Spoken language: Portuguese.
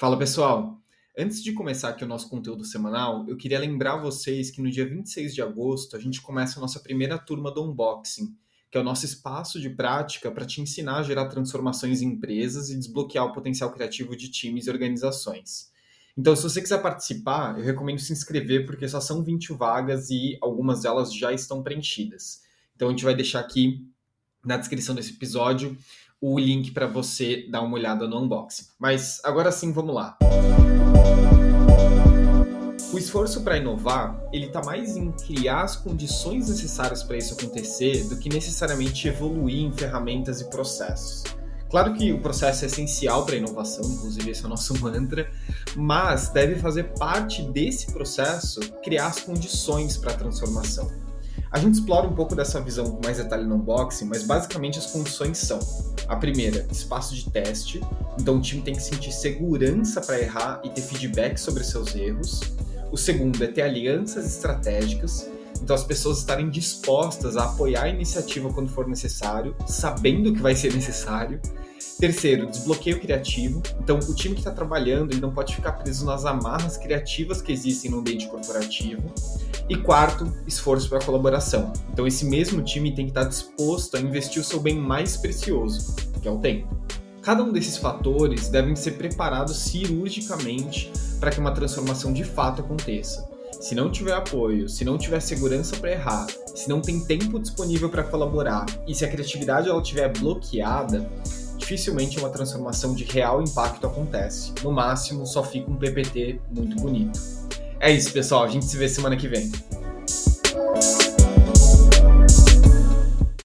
Fala pessoal! Antes de começar aqui o nosso conteúdo semanal, eu queria lembrar vocês que no dia 26 de agosto a gente começa a nossa primeira turma do Unboxing, que é o nosso espaço de prática para te ensinar a gerar transformações em empresas e desbloquear o potencial criativo de times e organizações. Então, se você quiser participar, eu recomendo se inscrever porque só são 20 vagas e algumas delas já estão preenchidas. Então, a gente vai deixar aqui na descrição desse episódio o link para você dar uma olhada no unboxing. Mas agora sim, vamos lá. O esforço para inovar, ele está mais em criar as condições necessárias para isso acontecer do que necessariamente evoluir em ferramentas e processos. Claro que o processo é essencial para a inovação, inclusive esse é o nosso mantra, mas deve fazer parte desse processo criar as condições para a transformação. A gente explora um pouco dessa visão com mais detalhe no unboxing, mas basicamente as condições são: a primeira, espaço de teste, então o time tem que sentir segurança para errar e ter feedback sobre seus erros. O segundo é ter alianças estratégicas, então as pessoas estarem dispostas a apoiar a iniciativa quando for necessário, sabendo que vai ser necessário. Terceiro, desbloqueio criativo. Então, o time que está trabalhando ele não pode ficar preso nas amarras criativas que existem no ambiente corporativo. E quarto, esforço para colaboração. Então, esse mesmo time tem que estar disposto a investir o seu bem mais precioso, que é o tempo. Cada um desses fatores devem ser preparados cirurgicamente para que uma transformação de fato aconteça. Se não tiver apoio, se não tiver segurança para errar, se não tem tempo disponível para colaborar e se a criatividade ela estiver bloqueada, dificilmente uma transformação de real impacto acontece. No máximo, só fica um PPT muito bonito. É isso, pessoal. A gente se vê semana que vem.